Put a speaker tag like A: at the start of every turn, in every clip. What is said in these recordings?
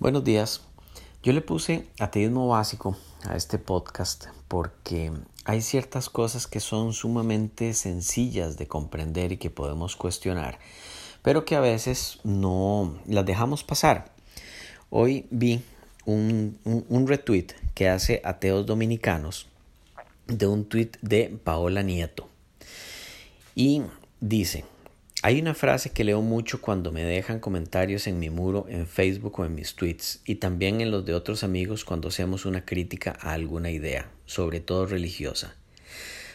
A: Buenos días. Yo le puse ateísmo básico a este podcast porque hay ciertas cosas que son sumamente sencillas de comprender y que podemos cuestionar, pero que a veces no las dejamos pasar. Hoy vi un, un, retweet que hace ateos dominicanos de un tweet de Paola Nieto y dice, hay una frase que leo mucho cuando me dejan comentarios en mi muro en Facebook o en mis tweets y también en los de otros amigos cuando hacemos una crítica a alguna idea, sobre todo religiosa.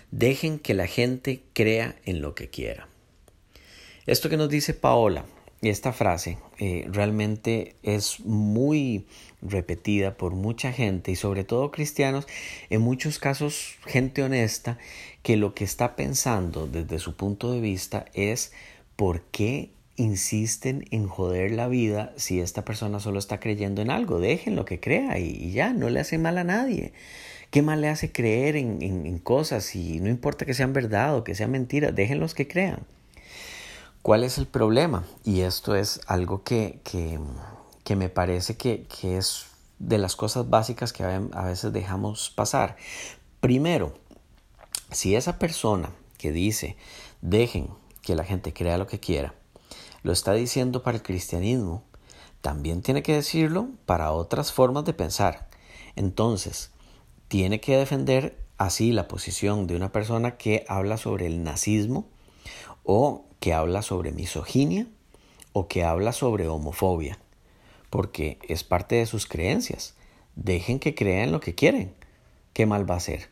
A: Dejen que la gente crea en lo que quiera. Esto que nos dice Paola, esta frase, eh, realmente es muy repetida por mucha gente y sobre todo cristianos, en muchos casos gente honesta que lo que está pensando desde su punto de vista es ¿por qué insisten en joder la vida si esta persona solo está creyendo en algo? Dejen lo que crea y, ya, no le hace mal a nadie. ¿Qué mal le hace creer en, en, cosas y no importa que sean verdad o que sean mentiras? Déjenlos que crean. ¿Cuál es el problema? Y esto es algo que, que, que me parece que, que, es de las cosas básicas que a veces dejamos pasar. Primero, si esa persona que dice, dejen que la gente crea lo que quiera, lo está diciendo para el cristianismo, también tiene que decirlo para otras formas de pensar. Entonces, tiene que defender así la posición de una persona que habla sobre el nazismo o que habla sobre misoginia o que habla sobre homofobia, porque es parte de sus creencias. Dejen que crean lo que quieren. ¿Qué mal va a ser?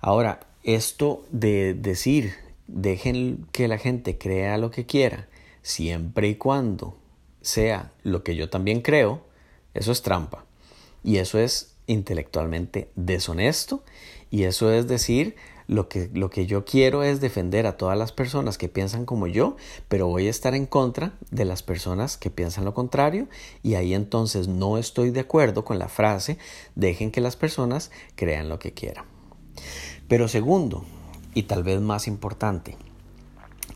A: Ahora, esto de decir dejen que la gente crea lo que quiera, siempre y cuando sea lo que yo también creo, eso es trampa. Y eso es intelectualmente deshonesto. Y eso es decir, lo que, lo que yo quiero es defender a todas las personas que piensan como yo, pero voy a estar en contra de las personas que piensan lo contrario. Y ahí entonces no estoy de acuerdo con la frase, dejen que las personas crean lo que quieran. Pero segundo, y tal vez más importante,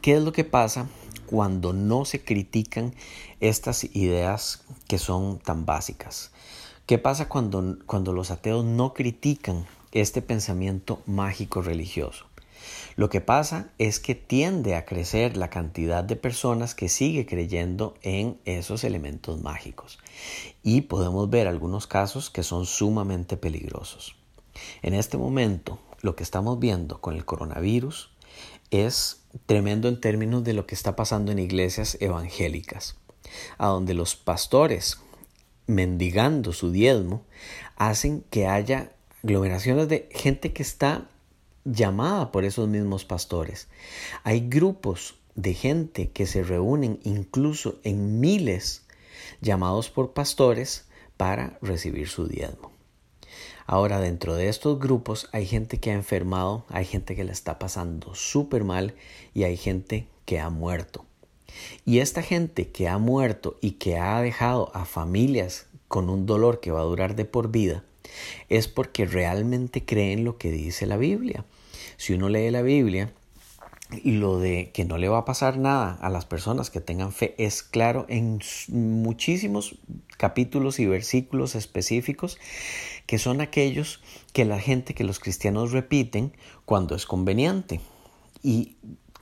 A: ¿qué es lo que pasa cuando no se critican estas ideas que son tan básicas? ¿Qué pasa cuando, cuando los ateos no critican este pensamiento mágico religioso? Lo que pasa es que tiende a crecer la cantidad de personas que sigue creyendo en esos elementos mágicos. Y podemos ver algunos casos que son sumamente peligrosos. En este momento, lo que estamos viendo con el coronavirus es tremendo en términos de lo que está pasando en iglesias evangélicas, a donde los pastores, mendigando su diezmo, hacen que haya aglomeraciones de gente que está llamada por esos mismos pastores. Hay grupos de gente que se reúnen incluso en miles llamados por pastores para recibir su diezmo. Ahora, dentro de estos grupos hay gente que ha enfermado, hay gente que le está pasando súper mal y hay gente que ha muerto. Y esta gente que ha muerto y que ha dejado a familias con un dolor que va a durar de por vida, es porque realmente creen lo que dice la Biblia. Si uno lee la Biblia, lo de que no le va a pasar nada a las personas que tengan fe es claro en muchísimos capítulos y versículos específicos que son aquellos que la gente, que los cristianos repiten cuando es conveniente. Y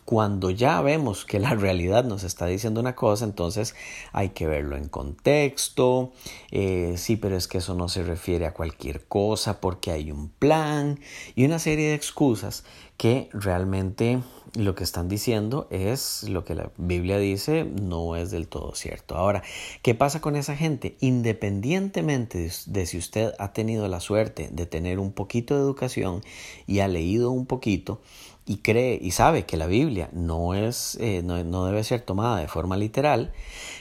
A: cuando ya vemos que la realidad nos está diciendo una cosa, entonces hay que verlo en contexto. Eh, sí, pero es que eso no se refiere a cualquier cosa porque hay un plan y una serie de excusas que realmente lo que están diciendo es lo que la Biblia dice, no es del todo cierto. Ahora, ¿qué pasa con esa gente? Independientemente de, si usted ha tenido la suerte de tener un poquito de educación y ha leído un poquito y cree y sabe que la Biblia no es, eh, no, no debe ser tomada de forma literal,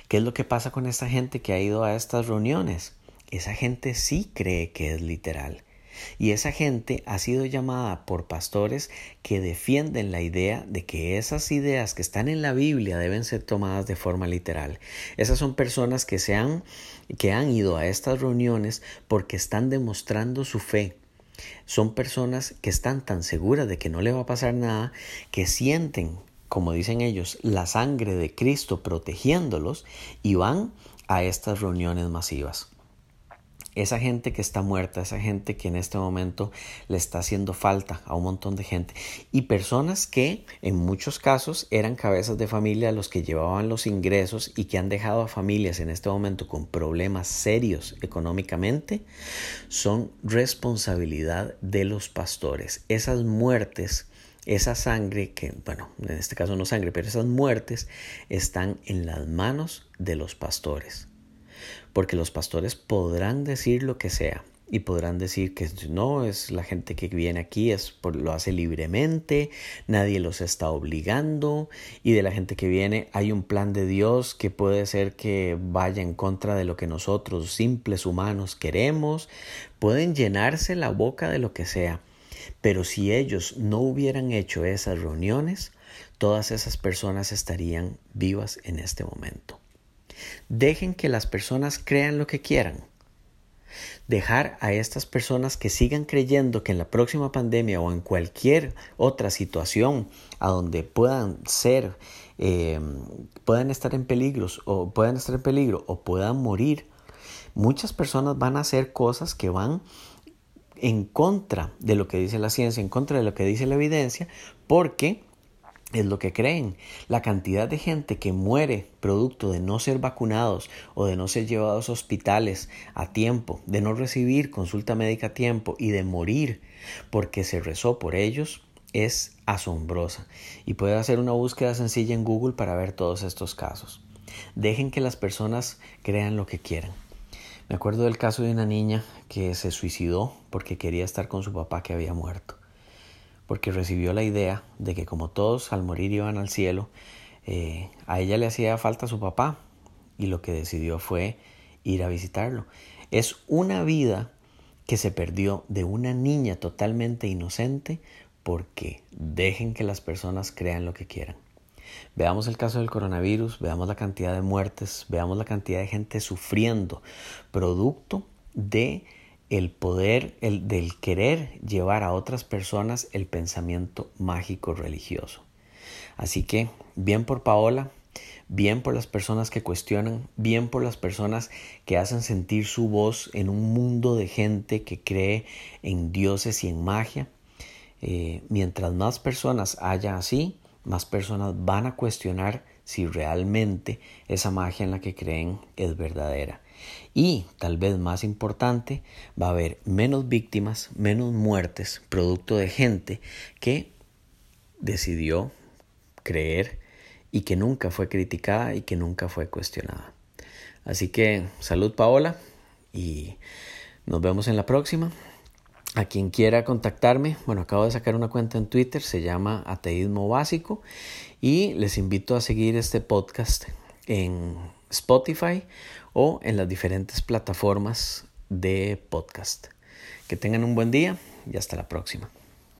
A: ¿qué es lo que pasa con esa gente que ha ido a estas reuniones? Esa gente sí cree que es literal y esa gente ha sido llamada por pastores que defienden la idea de que esas ideas que están en la Biblia deben ser tomadas de forma literal. Esas son personas que se han que han ido a estas reuniones porque están demostrando su fe. Son personas que están tan seguras de que no le va a pasar nada que sienten, como dicen ellos, la sangre de Cristo protegiéndolos y van a estas reuniones masivas esa gente que está muerta, esa gente que en este momento le está haciendo falta a un montón de gente y personas que en muchos casos eran cabezas de familia los que llevaban los ingresos y que han dejado a familias en este momento con problemas serios económicamente, son responsabilidad de los pastores. Esas muertes esa sangre, que bueno, en este caso no sangre, pero esas muertes están en las manos de los pastores porque los pastores podrán decir lo que sea y podrán decir que no es la gente que viene aquí es por, lo hace libremente nadie los está obligando y de la gente que viene hay un plan de Dios que puede ser que vaya en contra de lo que nosotros simples humanos queremos. Pueden llenarse la boca de lo que sea pero si ellos no hubieran hecho esas reuniones todas esas personas estarían vivas en este momento Dejen que las personas crean lo que quieran. Dejar a estas personas que sigan creyendo que en la próxima pandemia o en cualquier otra situación a donde puedan ser, eh, puedan estar en peligros o puedan estar en peligro o puedan morir, muchas personas van a hacer cosas que van en contra de lo que dice la ciencia, en contra de lo que dice la evidencia, porque es lo que creen. La cantidad de gente que muere producto de no ser vacunados o de no ser llevados a hospitales a tiempo, de no recibir consulta médica a tiempo y de morir porque se rezó por ellos es asombrosa. Y puede hacer una búsqueda sencilla en Google para ver todos estos casos. Dejen que las personas crean lo que quieran. Me acuerdo del caso de una niña que se suicidó porque quería estar con su papá que había muerto porque recibió la idea de que como todos al morir iban al cielo, eh, a ella le hacía falta su papá y lo que decidió fue ir a visitarlo. Es una vida que se perdió de una niña totalmente inocente porque dejen que las personas crean lo que quieran. Veamos el caso del coronavirus, veamos la cantidad de muertes, veamos la cantidad de gente sufriendo producto de el poder el, del querer llevar a otras personas el pensamiento mágico religioso. Así que bien por Paola, bien por las personas que cuestionan, bien por las personas que hacen sentir su voz en un mundo de gente que cree en dioses y en magia. Eh, mientras más personas haya así, más personas van a cuestionar si realmente esa magia en la que creen es verdadera. Y, tal vez más importante, va a haber menos víctimas, menos muertes, producto de gente que decidió creer y que nunca fue criticada y que nunca fue cuestionada. Así que salud Paola y nos vemos en la próxima. A quien quiera contactarme, bueno, acabo de sacar una cuenta en Twitter, se llama Ateísmo Básico y les invito a seguir este podcast en Spotify o en las diferentes plataformas de podcast. Que tengan un buen día y hasta la próxima.